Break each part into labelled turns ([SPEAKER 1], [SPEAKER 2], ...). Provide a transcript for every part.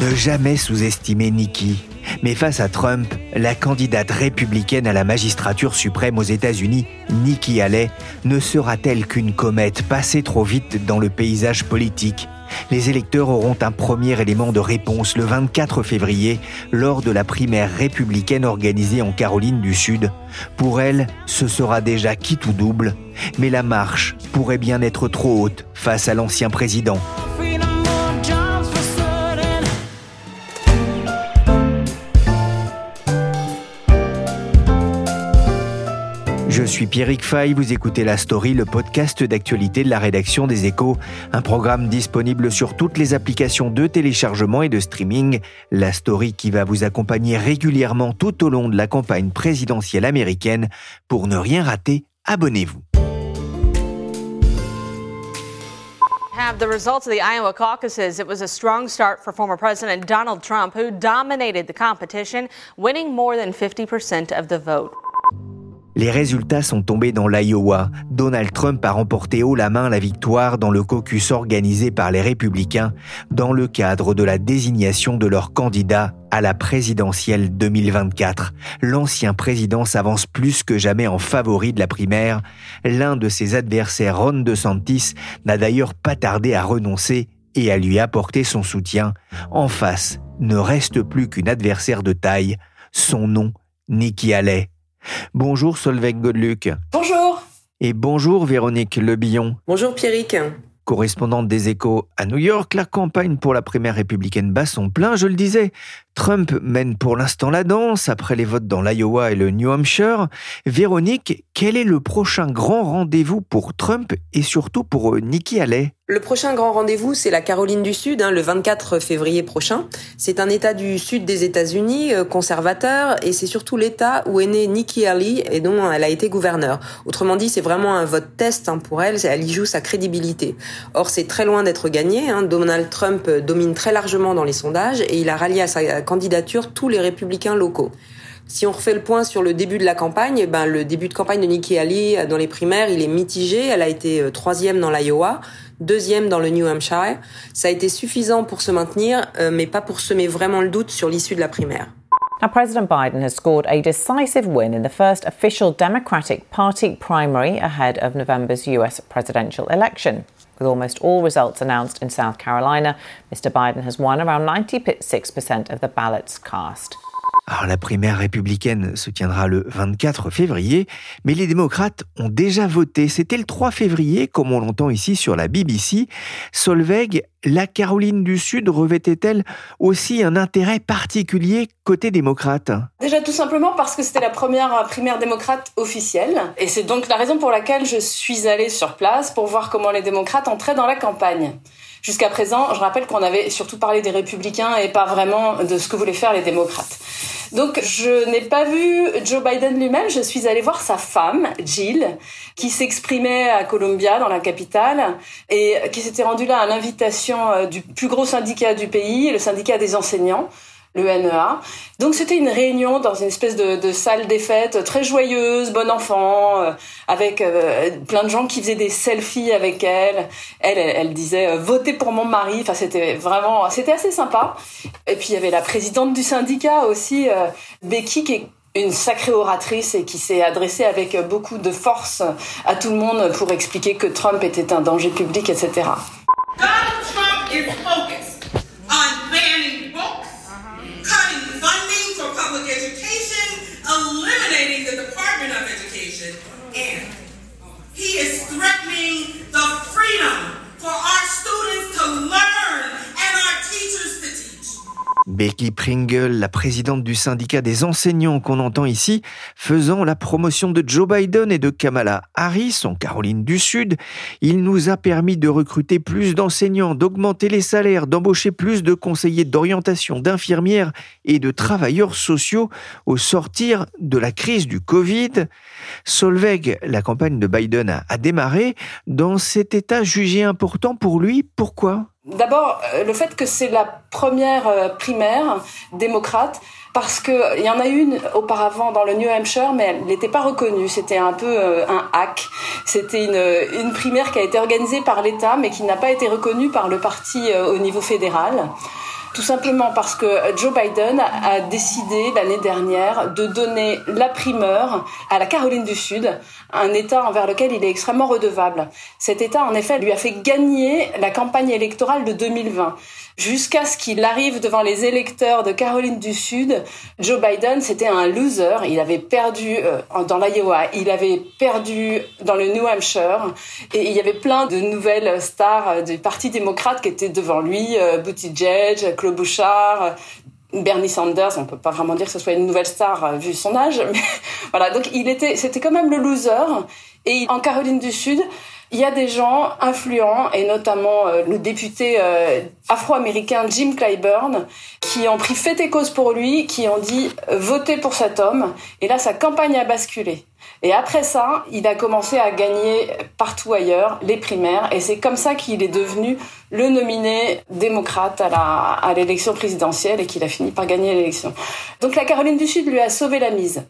[SPEAKER 1] Ne jamais sous-estimer Nikki. Mais face à Trump, la candidate républicaine à la magistrature suprême aux États-Unis, Nikki Haley, ne sera-t-elle qu'une comète passée trop vite dans le paysage politique? Les électeurs auront un premier élément de réponse le 24 février lors de la primaire républicaine organisée en Caroline du Sud. Pour elle, ce sera déjà quitte ou double, mais la marche pourrait bien être trop haute face à l'ancien président. Suis Pierrick Fay, vous écoutez La Story, le podcast d'actualité de la rédaction des Échos, un programme disponible sur toutes les applications de téléchargement et de streaming. La Story qui va vous accompagner régulièrement tout au long de la campagne présidentielle américaine. Pour ne rien rater, abonnez-vous.
[SPEAKER 2] have the results of the Iowa caucuses. It was a strong start for former President Donald Trump, who dominated the competition, winning more than 50% of the vote.
[SPEAKER 1] Les résultats sont tombés dans l'Iowa. Donald Trump a remporté haut la main la victoire dans le caucus organisé par les républicains dans le cadre de la désignation de leur candidat à la présidentielle 2024. L'ancien président s'avance plus que jamais en favori de la primaire. L'un de ses adversaires, Ron DeSantis, n'a d'ailleurs pas tardé à renoncer et à lui apporter son soutien. En face, ne reste plus qu'une adversaire de taille, son nom, Nikki Haley. Bonjour Solveig Godluc.
[SPEAKER 3] Bonjour.
[SPEAKER 1] Et bonjour Véronique Lebillon.
[SPEAKER 3] Bonjour Pierrick.
[SPEAKER 1] Correspondante des échos à New York, la campagne pour la primaire républicaine bat son plein, je le disais. Trump mène pour l'instant la danse après les votes dans l'Iowa et le New Hampshire. Véronique, quel est le prochain grand rendez-vous pour Trump et surtout pour euh, Nikki Haley?
[SPEAKER 3] Le prochain grand rendez-vous, c'est la Caroline du Sud, hein, le 24 février prochain. C'est un État du sud des États-Unis, euh, conservateur, et c'est surtout l'État où est née Nikki Haley et dont elle a été gouverneure. Autrement dit, c'est vraiment un vote test hein, pour elle, elle y joue sa crédibilité. Or, c'est très loin d'être gagné. Hein. Donald Trump euh, domine très largement dans les sondages et il a rallié à sa candidature tous les républicains locaux. Si on refait le point sur le début de la campagne, ben le début de campagne de Nikki Haley dans les primaires, il est mitigé. Elle a été euh, troisième dans l'Iowa, deuxième dans le New Hampshire. Ça a été suffisant pour se maintenir, euh, mais pas pour semer vraiment le doute sur l'issue de la primaire.
[SPEAKER 4] Now, President Biden has scored a decisive win in the first official Democratic Party primary ahead of November's US presidential election. With almost all results announced in South Carolina, Mr. Biden has won around 96% of the ballots cast.
[SPEAKER 1] Alors la primaire républicaine se tiendra le 24 février, mais les démocrates ont déjà voté. C'était le 3 février, comme on l'entend ici sur la BBC. Solveig, la Caroline du Sud revêtait-elle aussi un intérêt particulier côté démocrate?
[SPEAKER 5] Déjà tout simplement parce que c'était la première primaire démocrate officielle. Et c'est donc la raison pour laquelle je suis allée sur place pour voir comment les démocrates entraient dans la campagne. Jusqu'à présent, je rappelle qu'on avait surtout parlé des républicains et pas vraiment de ce que voulaient faire les démocrates. Donc je n'ai pas vu Joe Biden lui-même, je suis allée voir sa femme, Jill, qui s'exprimait à Columbia, dans la capitale, et qui s'était rendue là à l'invitation euh, du plus gros syndicat du pays, le syndicat des enseignants le NEA. Donc c'était une réunion dans une espèce de, salle des fêtes très joyeuse, bon enfant, euh, avec euh, plein de gens qui faisaient des selfies avec elle. Elle, elle, disait euh, votez pour mon mari. Enfin c'était vraiment, c'était assez sympa. Et puis il y avait la présidente du syndicat aussi, Becky, qui est une sacrée oratrice et qui s'est adressée avec beaucoup de force à tout le monde pour expliquer que Trump était un danger public, etc.
[SPEAKER 6] Donald Trump he is threatening the freedom for our students to learn
[SPEAKER 1] Becky Pringle, la présidente du syndicat des enseignants qu'on entend ici, faisant la promotion de Joe Biden et de Kamala Harris en Caroline du Sud, il nous a permis de recruter plus d'enseignants, d'augmenter les salaires, d'embaucher plus de conseillers d'orientation, d'infirmières et de travailleurs sociaux au sortir de la crise du Covid. Solveig, la campagne de Biden a démarré dans cet état jugé important pour lui. Pourquoi?
[SPEAKER 5] D'abord, euh, le fait que c'est la première euh, primaire démocrate, parce qu'il y en a une auparavant dans le New Hampshire, mais elle n'était pas reconnue. C'était un peu euh, un hack. C'était une, une primaire qui a été organisée par l'État, mais qui n'a pas été reconnue par le parti au niveau fédéral. Tout simplement parce que Joe Biden a décidé l'année dernière de donner la primeur à la Caroline du Sud, un État envers lequel il est extrêmement redevable. Cet État, en effet, lui a fait gagner la campagne électorale de 2020 jusqu'à ce qu'il arrive devant les électeurs de Caroline du Sud. Joe Biden, c'était un loser. Il avait perdu euh, dans l'Iowa, il avait perdu dans le New Hampshire, et il y avait plein de nouvelles stars euh, du Parti démocrate qui étaient devant lui, euh, Buttigieg, Claude Bouchard, Bernie Sanders, on peut pas vraiment dire que ce soit une nouvelle star vu son âge, mais voilà. Donc il était, c'était quand même le loser. Et en Caroline du Sud, il y a des gens influents, et notamment euh, le député euh, afro-américain Jim Clyburn, qui ont pris fait et cause pour lui, qui ont dit euh, votez pour cet homme. Et là, sa campagne a basculé. Et après ça, il a commencé à gagner partout ailleurs les primaires, et c'est comme ça qu'il est devenu le nominé démocrate à l'élection présidentielle et qu'il a fini par gagner l'élection. Donc la Caroline du Sud lui a sauvé la mise.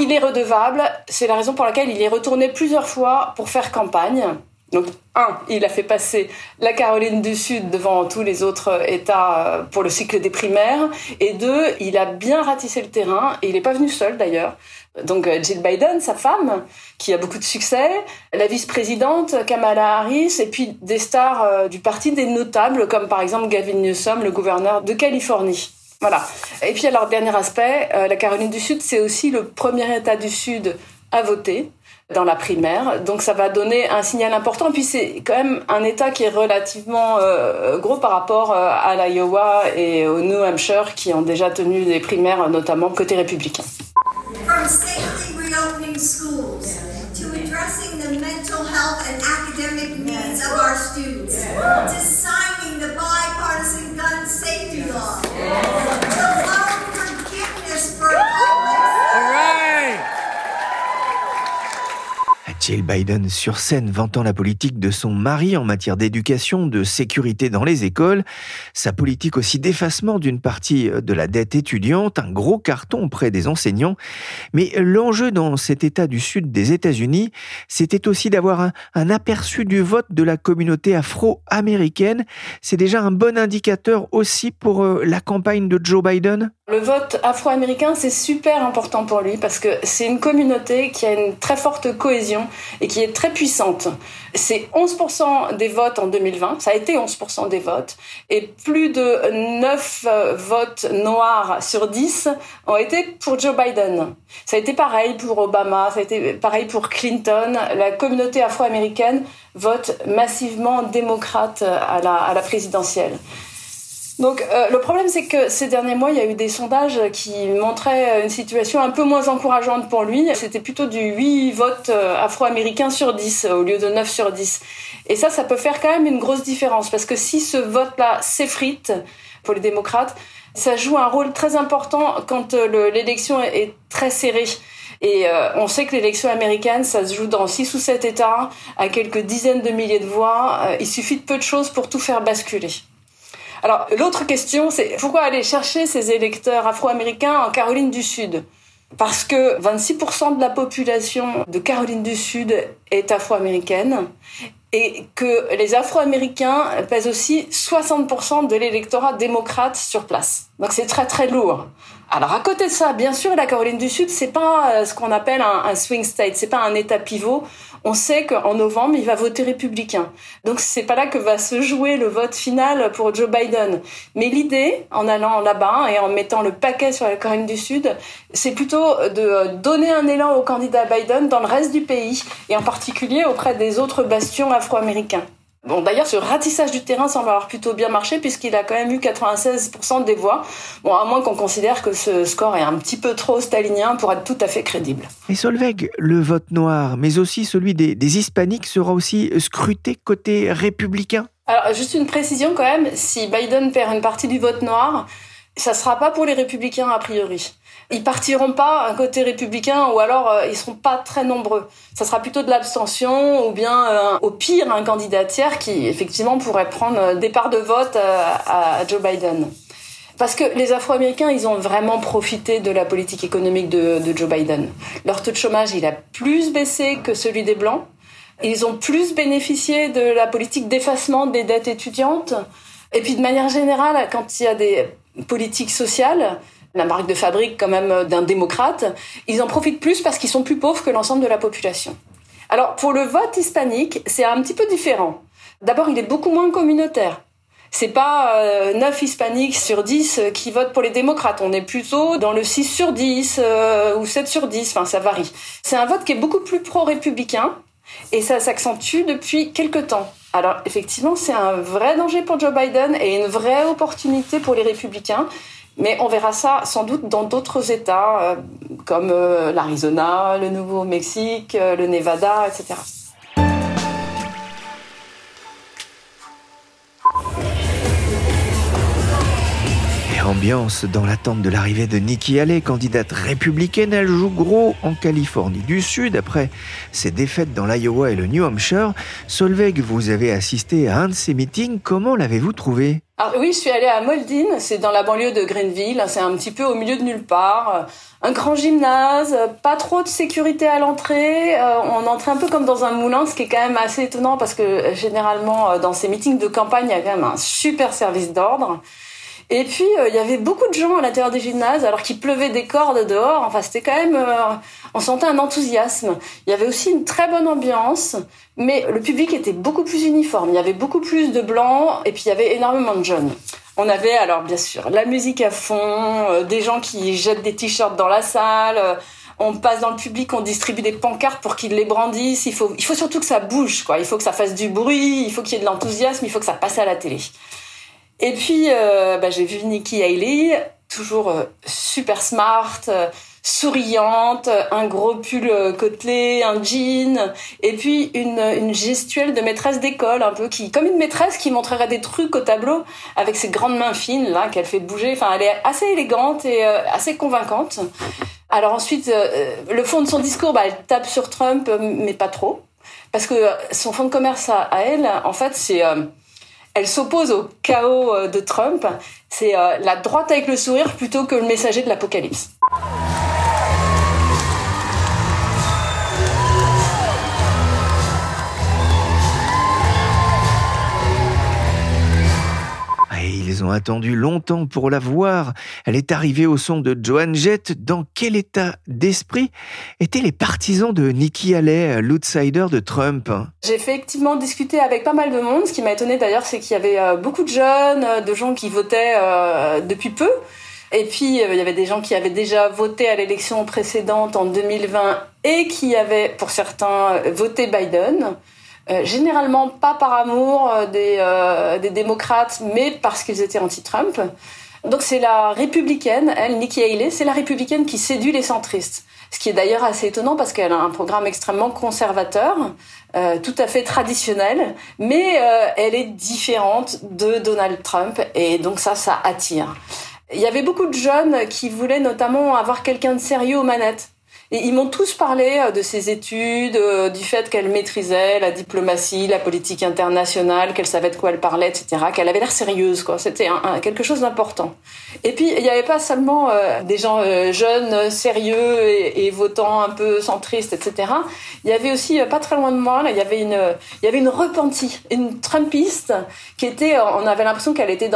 [SPEAKER 5] Il est redevable, c'est la raison pour laquelle il est retourné plusieurs fois pour faire campagne. Donc, un, il a fait passer la Caroline du Sud devant tous les autres États euh, pour le cycle des primaires. Et deux, il a bien ratissé le terrain, et il n'est pas venu seul d'ailleurs. Donc euh, Jill Biden, sa femme, qui a beaucoup de succès, la vice-présidente Kamala Harris, et puis des stars euh, du parti, des notables, comme par exemple Gavin Newsom, le gouverneur de Californie. Voilà. Et puis alors, dernier aspect, euh, la Caroline du Sud, c'est aussi le premier État du Sud à voter dans la primaire. Donc ça va donner un signal important. Puis c'est quand même un État qui est relativement euh, gros par rapport euh, à l'Iowa et au New Hampshire qui ont déjà tenu des primaires, notamment côté républicain. From safely reopening schools to addressing the mental health and academic needs of our students
[SPEAKER 1] Jill Biden sur scène vantant la politique de son mari en matière d'éducation, de sécurité dans les écoles, sa politique aussi d'effacement d'une partie de la dette étudiante, un gros carton auprès des enseignants. Mais l'enjeu dans cet État du sud des États-Unis, c'était aussi d'avoir un, un, aperçu du vote de la communauté afro-américaine. C'est déjà un bon indicateur aussi pour euh, la campagne de Joe Biden
[SPEAKER 5] le vote afro-américain, c'est super important pour lui parce que c'est une communauté qui a une très forte cohésion et qui est très puissante. C'est 11% des votes en 2020, ça a été 11% des votes, et plus de 9 euh, votes noirs sur 10 ont été pour Joe Biden. Ça a été pareil pour Obama, ça a été pareil pour Clinton. La communauté afro-américaine vote massivement démocrate à la, à la présidentielle. Donc euh, le problème c'est que ces derniers mois, il y a eu des sondages qui montraient une situation un peu moins encourageante pour lui. C'était plutôt du 8 votes euh, afro-américains sur 10 au lieu de 9 sur 10. Et ça, ça peut faire quand même une grosse différence parce que si ce vote-là s'effrite pour les démocrates, ça joue un rôle très important quand euh, l'élection est très serrée. Et on sait que l'élection américaine, ça se joue dans 6 ou 7 États, à quelques dizaines de milliers de voix. il suffit de peu de choses pour tout faire basculer. Alors, l'autre question, c'est pourquoi aller chercher ces électeurs afro-américains en Caroline du Sud? Parce que 26% de la population de Caroline du Sud est afro-américaine et que les Afro-Américains pèsent aussi 60% de l'électorat démocrate sur place. Donc c'est très très lourd. Alors à côté de ça, bien sûr, la Caroline du Sud, c'est pas euh, ce qu'on appelle un, un swing state, c'est pas un État pivot on sait qu'en novembre, il va voter républicain. Donc c'est pas là que va se jouer le vote final pour Joe Biden. Mais l'idée, en allant là-bas et en mettant le paquet sur la Corée du Sud, c'est plutôt de donner un élan au candidat Biden dans le reste du pays et en particulier auprès des autres bastions afro-américains. Bon, d'ailleurs, ce ratissage du terrain semble avoir plutôt bien marché puisqu'il a quand même eu 96% des voix. Bon, à moins qu'on considère que ce score est un petit peu trop stalinien pour être tout à fait crédible.
[SPEAKER 1] Et Solveig, le vote noir, mais aussi celui des, des hispaniques sera aussi scruté côté républicain?
[SPEAKER 5] Alors, juste une précision quand même, si Biden perd une partie du vote noir, ça sera pas pour les républicains a priori ils partiront pas un côté républicain ou alors euh, ils seront pas très nombreux. Ça sera plutôt de l'abstention ou bien euh, au pire un candidat tiers qui effectivement pourrait prendre euh, des parts de vote à, Joe Biden. Parce que les Afro-Américains, ils ont vraiment profité de la politique économique de, de Joe Biden. Leur taux de chômage, il a plus baissé que celui des Blancs. Ils ont plus bénéficié de la politique d'effacement des dettes étudiantes. Et puis de manière générale, quand il y a des politiques sociales, la marque de fabrique quand même d'un démocrate, ils en profitent plus parce qu'ils sont plus pauvres que l'ensemble de la population. Alors pour le vote hispanique, c'est un petit peu différent. D'abord, il est beaucoup moins communautaire. C'est pas euh, 9 hispaniques sur 10 euh, qui votent pour les démocrates. On est plutôt dans le 6 sur 10 euh, ou 7 sur 10. Enfin, ça varie. C'est un vote qui est beaucoup plus pro-républicain et ça s'accentue depuis quelques temps. Alors, effectivement, c'est un vrai danger pour Joe Biden et une vraie opportunité pour les républicains mais on verra ça sans doute dans d'autres États euh, comme euh, l'Arizona, le Nouveau-Mexique, euh, le Nevada, etc.
[SPEAKER 1] ambiance dans l'attente de l'arrivée de Nikki Haley, candidate républicaine. Elle joue gros en Californie du Sud après ses défaites dans l'Iowa et le New Hampshire. Solveig, vous avez assisté à un de ces meetings. Comment l'avez-vous trouvé?
[SPEAKER 5] Ah oui, je suis allée à Moldine, c'est dans la banlieue de Greenville, c'est un petit peu au milieu de nulle part. Un grand gymnase, pas trop de sécurité à l'entrée, euh, on entrait un peu comme dans un moulin, ce qui est quand même assez étonnant parce que euh, généralement euh, dans ces meetings de campagne, il y a quand même un super service d'ordre. Et puis, euh, il y avait beaucoup de gens à l'intérieur des gymnases, alors qu'il pleuvait des cordes dehors. Enfin, c'était quand même... Euh, on sentait un enthousiasme. Il y avait aussi une très bonne ambiance, mais le public était beaucoup plus uniforme. Il y avait beaucoup plus de blancs, et puis il y avait énormément de jeunes. On avait alors, bien sûr, la musique à fond, euh, des gens qui jettent des t-shirts dans la salle on passe dans le public, on distribue des pancartes pour qu'ils les brandissent. Il faut, il faut surtout que ça bouge, quoi. Il faut que ça fasse du bruit, il faut qu'il y ait de l'enthousiasme, il faut que ça passe à la télé. Et puis, euh, bah, j'ai vu Nikki Haley, toujours euh, super smart, euh, souriante, un gros pull côtelé, un jean, et puis une, une gestuelle de maîtresse d'école, un peu qui, comme une maîtresse qui montrerait des trucs au tableau avec ses grandes mains fines là qu'elle fait bouger. Enfin, elle est assez élégante et assez convaincante. Alors ensuite, le fond de son discours, bah, elle tape sur Trump, mais pas trop, parce que son fond de commerce à, à elle, en fait, c'est elle s'oppose au chaos euh, de Trump. C'est euh, la droite avec le sourire plutôt que le messager de l'apocalypse.
[SPEAKER 1] Ils ont attendu longtemps pour la voir. Elle est arrivée au son de Joan Jett. Dans quel état d'esprit étaient les partisans de Nikki Haley, l'outsider de Trump?
[SPEAKER 5] J'ai effectivement discuté avec pas mal de monde. Ce qui m'a étonné d'ailleurs, c'est qu'il y avait euh, beaucoup de jeunes, euh, de gens qui votaient euh, depuis peu. Et puis, il y avait des gens qui avaient déjà voté à l'élection précédente en 2020 et qui avaient, pour certains, voté Biden. Euh, généralement pas par amour euh, des, euh, des démocrates, mais parce qu'ils étaient anti-Trump. Donc c'est la républicaine, elle, Nikki Haley, c'est la républicaine qui séduit les centristes. Ce qui est d'ailleurs assez étonnant parce qu'elle a un programme extrêmement conservateur, euh, tout à fait traditionnel, mais euh, elle est différente de Donald Trump et donc ça, ça attire. Il y avait beaucoup de jeunes qui voulaient notamment avoir quelqu'un de sérieux aux manettes. Et ils m'ont tous parlé euh, de ses études, euh, du fait qu'elle maîtrisait la diplomatie, la politique internationale, qu'elle savait de quoi elle parlait, etc. Qu'elle avait l'air sérieuse, quoi. C'était quelque chose d'important. Et puis il n'y avait pas seulement euh, des gens jeunes, sérieux et, et, votants un peu centristes, etc. Il y avait aussi pas très loin de moi, là, il y avait une, il y avait une repentie, une Trumpiste qui était, on avait l'impression qu'elle était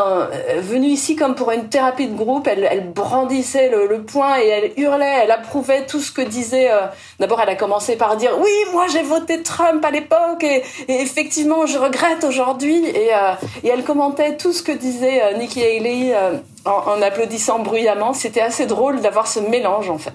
[SPEAKER 5] venue ici comme pour une thérapie de groupe. Elle, brandissait le poing et elle hurlait, elle approuvait tout ce que disait. Euh, d'abord, elle a commencé par dire oui, moi j'ai voté Trump à l'époque et, effectivement je regrette aujourd'hui. Et, euh, et, elle commentait tout ce que disait euh, Nikki Haley en, en applaudissant bruyamment. C'était assez drôle d'avoir ce mélange en fait.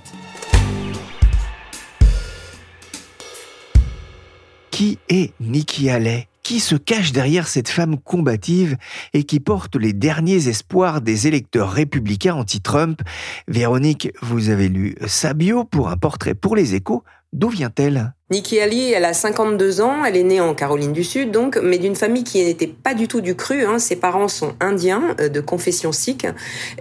[SPEAKER 1] Qui est Nikki Haley? Qui se cache derrière cette femme combative et qui porte les derniers espoirs des électeurs républicains anti-Trump. Véronique, vous avez lu sa bio pour un portrait pour les échos. D'où vient-elle?
[SPEAKER 3] Nikki Ali, elle a 52 ans, elle est née en Caroline du Sud, donc, mais d'une famille qui n'était pas du tout du cru. Hein. Ses parents sont indiens, euh, de confession sikh,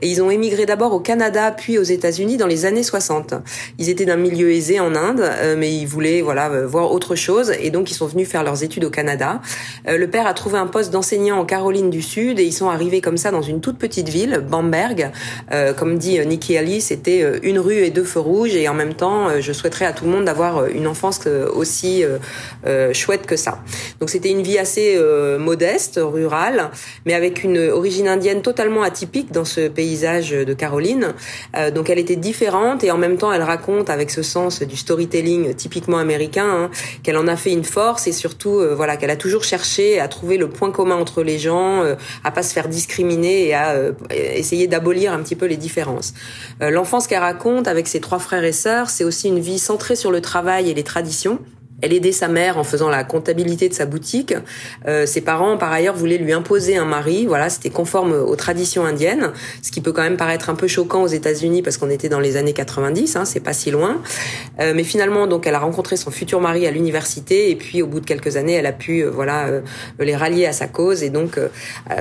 [SPEAKER 3] et ils ont émigré d'abord au Canada, puis aux États-Unis dans les années 60. Ils étaient d'un milieu aisé en Inde, euh, mais ils voulaient voilà euh, voir autre chose, et donc ils sont venus faire leurs études au Canada. Le père a trouvé un poste d'enseignant en Caroline du Sud, et ils sont arrivés comme ça dans une toute petite ville, Bamberg. comme dit Nikki Ali, c'était une rue et deux feux rouges, et en même temps, je souhaiterais à tout le monde d'avoir une enfance aussi euh, euh, chouette que ça. Donc c'était une vie assez euh, modeste, rurale, mais avec une origine indienne totalement atypique dans ce paysage de Caroline. donc elle était différente et en même temps elle raconte avec ce sens du storytelling typiquement américain hein, qu'elle en a fait une force et surtout voilà qu'elle a toujours cherché à trouver le point commun entre les gens, à pas se faire discriminer et à essayer d'abolir un petit peu les différences. L'enfance qu'elle raconte avec ses trois frères et sœurs, c'est aussi une vie centrée sur le travail et les traditions. Consortium Elle aidait sa mère en faisant la comptabilité de sa boutique. Euh, ses parents, par ailleurs, voulaient lui imposer un mari. Voilà, c'était conforme aux traditions indiennes, ce qui peut quand même paraître un peu choquant aux États-Unis parce qu'on était dans les années 90, hein, c'est pas si loin. Euh, mais finalement, donc, elle a rencontré son futur mari à l'université et puis au bout de quelques années, elle a pu, euh, voilà, euh, les rallier à sa cause et donc euh,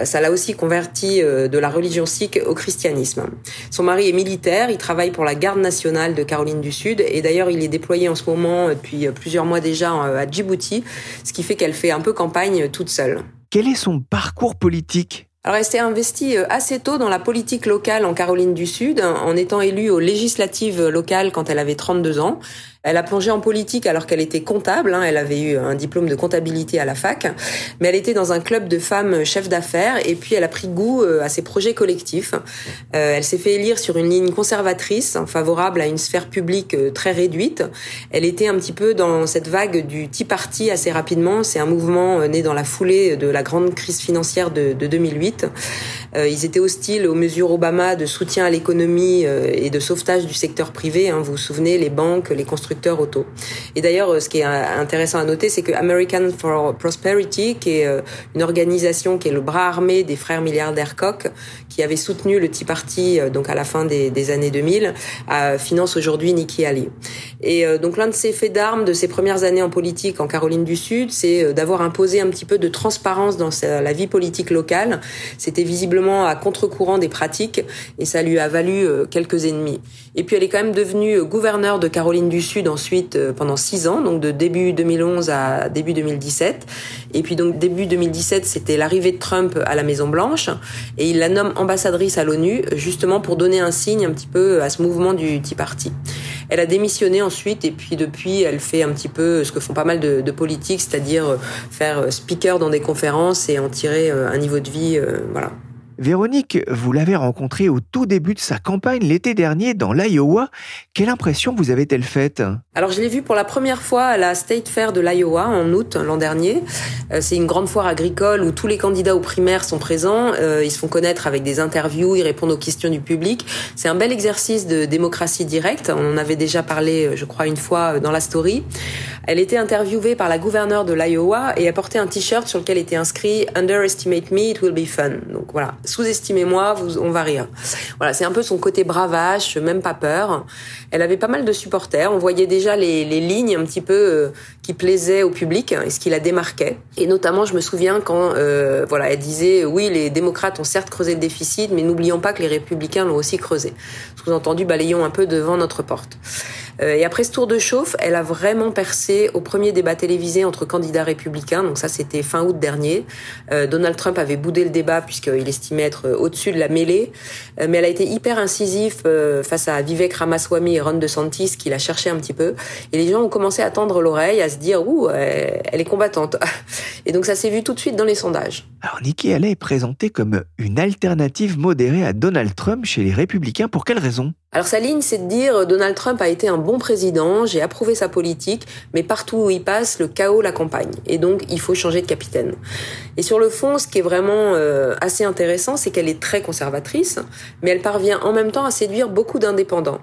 [SPEAKER 3] ça l'a aussi converti de la religion sikh au christianisme. Son mari est militaire, il travaille pour la garde nationale de Caroline du Sud et d'ailleurs, il est déployé en ce moment depuis plusieurs mois déjà euh, à Djibouti, ce qui fait qu'elle fait un peu campagne toute seule.
[SPEAKER 1] Quel est son parcours politique?
[SPEAKER 3] Alors, elle s'est investie euh, assez tôt dans la politique locale en Caroline du Sud, en étant élue aux législatives locales quand elle avait 32 ans. Elle a plongé en politique alors qu'elle était comptable. Hein. Elle avait eu un diplôme de comptabilité à la fac, mais elle était dans un club de femmes chefs d'affaires et puis elle a pris goût euh, à ses projets collectifs. Euh, elle s'est fait élire sur une ligne conservatrice, favorable à une sphère publique euh, très réduite. Elle était un petit peu dans cette vague du Tea Party assez rapidement. C'est un mouvement né dans la foulée de la grande crise financière de, de 2008. Ils étaient hostiles aux mesures Obama de soutien à l'économie et de sauvetage du secteur privé. Hein. Vous vous souvenez, les banques, les constructeurs Et d'ailleurs, euh, ce qui est euh, intéressant à noter, c'est que American for Prosperity, qui est euh, une organisation qui est le bras armé des frères milliardaires Koch, qui avait soutenu le Tea Party donc à la fin des, années 2000, finance aujourd'hui Nikki Haley. Et donc l'un de ses faits d'armes de ses premières années en politique en Caroline du Sud, c'est d'avoir imposé un petit peu de transparence dans la vie politique locale. C'était visiblement à contre-courant des pratiques et ça lui a valu quelques ennemis. Et puis elle est quand même devenue gouverneure de Caroline du Sud ensuite euh, pendant six ans, donc de début 2011 à début 2017. Et puis donc début 2017, c'était l'arrivée de Trump à la Maison Blanche et il la nomme ambassadrice à l'ONU justement pour donner un signe un petit peu à ce mouvement du Tea Party. Elle a démissionné ensuite et puis depuis, elle fait un petit peu ce que font pas mal de, politiques, c'est-à-dire faire speaker dans des conférences et en tirer euh, un niveau de vie, euh, voilà,
[SPEAKER 1] Véronique, vous l'avez rencontrée au tout début de sa campagne l'été dernier dans l'Iowa. Quelle impression vous avez-elle faite?
[SPEAKER 3] Alors je l'ai vue pour la première fois à la State Fair de l'Iowa en août l'an dernier. Euh, c'est une grande foire agricole où tous les candidats aux primaires sont présents. Euh, ils se font connaître avec des interviews, ils répondent aux questions du public. C'est un bel exercice de démocratie directe. On en avait déjà parlé, euh, je crois, une fois dans la story. Elle était interviewée par la gouverneure de l'Iowa et a porté un t-shirt sur lequel était inscrit Underestimate me, it will be fun. Donc voilà, sous-estimez-moi, on va rire. Voilà, c'est un peu son côté bravache, même pas peur. Elle avait pas mal de supporters. On voyait déjà les, lignes un petit peu euh, qui plaisaient au public et ce qui la démarquait. Et notamment, je me souviens quand, euh, voilà, elle disait oui, les démocrates ont certes creusé le déficit, mais n'oublions pas que les républicains l'ont aussi creusé. Sous-entendu, balayons un peu devant notre porte. Euh, et après ce tour de chauffe, elle a vraiment percé au premier débat télévisé entre candidats républicains. Donc ça, c'était fin août dernier. Euh, Donald Trump avait boudé le débat puisqu'il estimait être au-dessus de la mêlée. Euh, mais elle a été hyper incisif face à Vivek Ramaswamy et Ron DeSantis qui l'a cherché un petit peu. Et les gens ont commencé à tendre l'oreille, à se dire ouh, elle est combattante. Et donc ça s'est vu tout de suite dans les sondages.
[SPEAKER 1] Alors Nikki Haley est présentée comme une alternative modérée à Donald Trump chez les républicains. Pour quelle raison?
[SPEAKER 3] Alors sa ligne, c'est de dire Donald Trump a été un bon président, j'ai approuvé sa politique, mais partout où il passe, le chaos l'accompagne. Et donc, il faut changer de capitaine. Et sur le fond, ce qui est vraiment euh, assez intéressant, c'est qu'elle est très conservatrice, mais elle parvient en même temps à séduire beaucoup d'indépendants.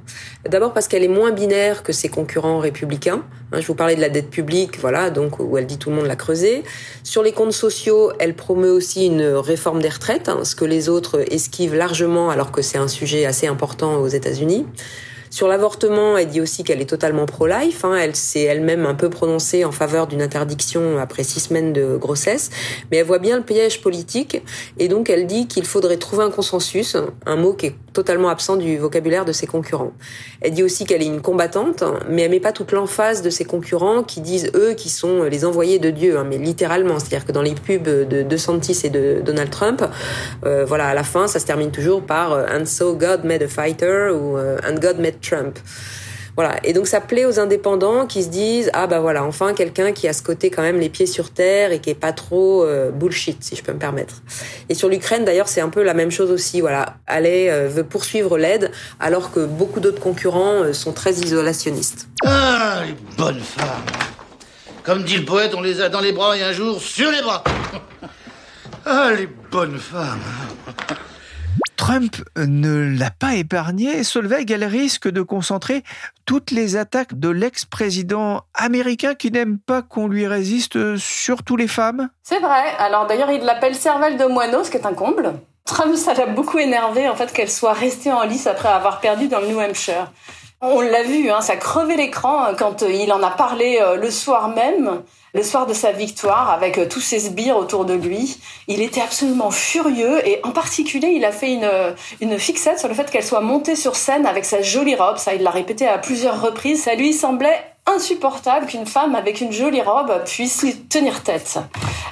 [SPEAKER 3] D'abord parce qu'elle est moins binaire que ses concurrents républicains. Hein, je vous parlais de la dette publique, voilà, donc où elle dit tout le monde l'a creusé. Sur les comptes sociaux, elle promeut aussi une réforme des retraites, hein, ce que les autres esquivent largement, alors que c'est un sujet assez important aux États-Unis. États-Unis. Sur l'avortement, elle dit aussi qu'elle est totalement pro-life. Hein. Elle s'est elle-même un peu prononcée en faveur d'une interdiction après six semaines de grossesse, mais elle voit bien le piège politique et donc elle dit qu'il faudrait trouver un consensus, un mot qui est totalement absent du vocabulaire de ses concurrents. Elle dit aussi qu'elle est une combattante, mais elle met pas toute l'emphase de ses concurrents qui disent eux qui sont les envoyés de Dieu, hein, mais littéralement, c'est-à-dire que dans les pubs de DeSantis et de Donald Trump, euh, voilà, à la fin, ça se termine toujours par euh, And so God made a fighter ou euh, And God made Trump. Voilà. Et donc ça plaît aux indépendants qui se disent ah bah voilà enfin quelqu'un qui a ce côté quand même les pieds sur terre et qui est pas trop euh, bullshit si je peux me permettre. Et sur l'Ukraine d'ailleurs c'est un peu la même chose aussi. Voilà, Allez euh, veut poursuivre l'aide alors que beaucoup d'autres concurrents euh, sont très isolationnistes.
[SPEAKER 7] Ah les bonnes femmes. Comme dit le poète, on les a dans les bras et un jour sur les bras. Ah les bonnes femmes.
[SPEAKER 1] Trump ne l'a pas épargné. Solveig, elle risque de concentrer toutes les attaques de l'ex-président américain qui n'aime pas qu'on lui résiste, surtout les femmes.
[SPEAKER 5] C'est vrai. Alors d'ailleurs, il l'appelle cervelle de moineau, ce qui est un comble. Trump, ça l'a beaucoup énervé en fait qu'elle soit restée en lice après avoir perdu dans le New Hampshire. On l'a vu, hein, ça crevait l'écran quand il en a parlé euh, le soir même, le soir de sa victoire, avec tous ses sbires autour de lui. Il était absolument furieux et en particulier, il a fait une, une fixette sur le fait qu'elle soit montée sur scène avec sa jolie robe. Ça, il l'a répété à plusieurs reprises. Ça lui semblait insupportable qu'une femme avec une jolie robe puisse tenir tête.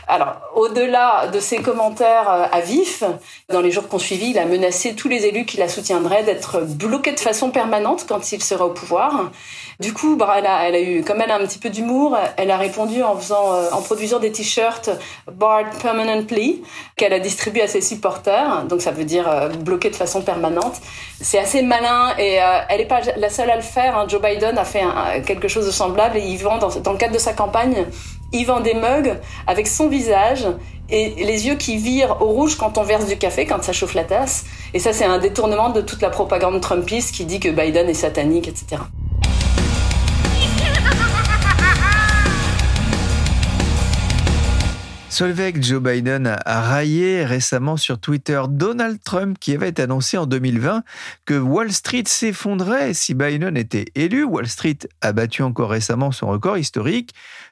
[SPEAKER 5] Alors, au-delà de ses commentaires euh, à vif, dans les jours qu'on suivi, il a menacé tous les élus qui la soutiendraient d'être bloqués de façon permanente quand il sera au pouvoir. Du coup, bah, elle, a, elle a eu, comme elle a un petit peu d'humour, elle a répondu en faisant, euh, en produisant des t-shirts barred permanently qu'elle a distribué à ses supporters. Donc ça veut dire euh, bloqué de façon permanente. C'est assez malin et elle n'est pas la seule à le faire. Hein. Joe Biden a fait quelque chose de semblable et vend dans, dans le cadre de sa campagne, vend des mugs avec son visage et les yeux qui virent au rouge quand on verse du café, quand ça chauffe la tasse. Et ça, c'est un détournement de toute la propagande trumpiste qui dit que Biden est satanique, etc.
[SPEAKER 1] Solveig Joe Biden a raillé récemment sur Twitter Donald Trump qui avait annoncé en 2020 que Wall Street s'effondrait si Biden était élu. Wall Street a battu encore récemment son record historique.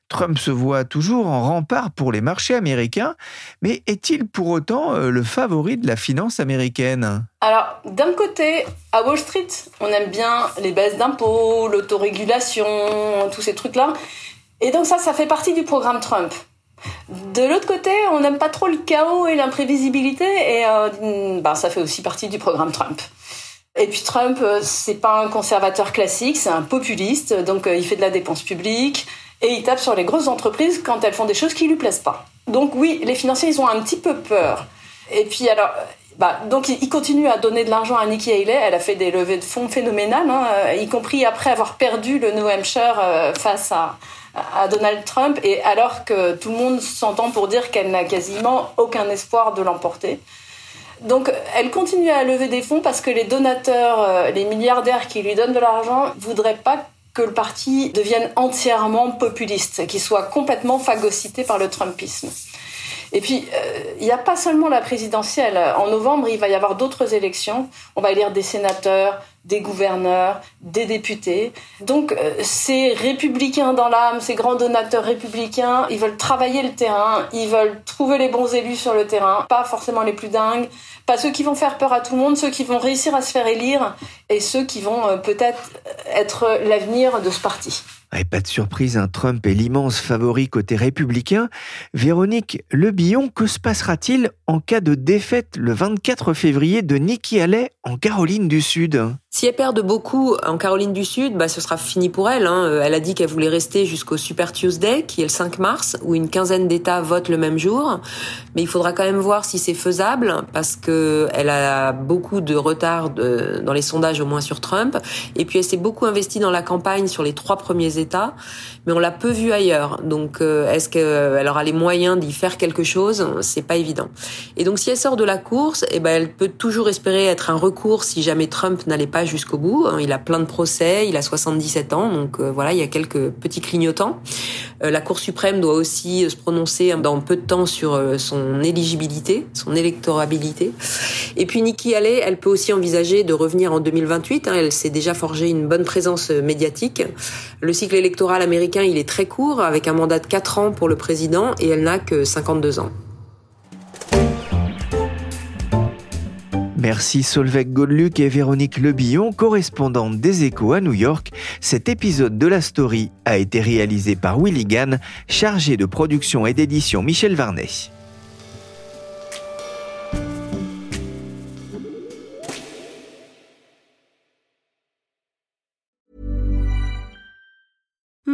[SPEAKER 1] Trump se voit toujours en rempart pour les marchés américains, mais est-il pour autant euh, le favori de la finance américaine?
[SPEAKER 5] Alors, d'un côté, à Wall Street, on aime bien les baisses d'impôts, l'autorégulation, tous ces trucs-là. Et donc ça, ça fait partie du programme Trump. De l'autre côté, on n'aime pas trop le chaos et l'imprévisibilité, et bah, ça fait aussi partie du programme Trump. Et puis Trump, euh, c'est pas un conservateur classique, c'est un populiste, donc euh, il fait de la dépense publique et il tape sur les grosses entreprises quand elles font des choses qui lui plaisent pas. Donc oui, les financiers, ils ont un petit peu peur. Et puis alors, bah, donc il continue à donner de l'argent à Nikki Haley. Elle a fait des levées de fonds phénoménales, hein, y compris après avoir perdu le New Hampshire face à, à Donald Trump, et alors que tout le monde s'entend pour dire qu'elle n'a quasiment aucun espoir de l'emporter. Donc elle continue à lever des fonds parce que les donateurs, euh, les milliardaires qui lui donnent de l'argent, voudraient pas que le parti devienne entièrement populiste, qu'il soit complètement phagocyté par le Trumpisme. Et puis, euh, il n'y a pas seulement la présidentielle. En novembre, il va y avoir d'autres élections. On va élire des sénateurs, des gouverneurs, des députés. Donc euh, ces républicains dans l'âme, ces grands donateurs républicains, ils veulent travailler le terrain, ils veulent trouver les bons élus sur le terrain, pas forcément les plus dingues, pas ceux qui vont faire peur à tout le monde, ceux qui vont réussir à se faire élire et ceux qui vont euh, peut-être être l'avenir de ce parti.
[SPEAKER 1] Et pas de surprise, un Trump est l'immense favori côté républicain. Véronique Le Billon, que se passera-t-il en cas de défaite le 24 février de Nikki Haley en Caroline du Sud?
[SPEAKER 3] Si elle perd de beaucoup en Caroline du Sud, bah, ce sera fini pour elle. Hein. Euh, elle a dit qu'elle voulait rester jusqu'au Super Tuesday, qui est le 5 mars, où une quinzaine d'États votent le même jour. Mais il faudra quand même voir si c'est faisable, parce que elle a beaucoup de retard dans les sondages, au moins sur Trump. Et puis elle s'est beaucoup investie dans la campagne sur les trois premiers États, mais on l'a peu vue ailleurs. Donc euh, est-ce qu'elle aura les moyens d'y faire quelque chose? C'est pas évident. Et donc si elle sort de la course, eh ben elle peut toujours espérer être un recours si jamais Trump n'allait pas jusqu'au bout. Hein. Il a plein de procès, il a 77 ans, donc euh, voilà, il y a quelques petits clignotants. Euh, la Cour suprême doit aussi euh, se prononcer dans peu de temps sur son éligibilité, son électorabilité. Et puis Nikki Haley, elle peut aussi envisager de revenir en 2028. Hein. Elle s'est déjà forgé une bonne présence médiatique. Le cycle électoral américain, il est très court, avec un mandat de 4 ans pour le président, et elle n'a que 52 ans.
[SPEAKER 1] Merci Solveig Godluc et Véronique Lebillon, correspondantes des Échos à New York. Cet épisode de la story a été réalisé par Willy Gann, chargé de production et d'édition Michel Varnet.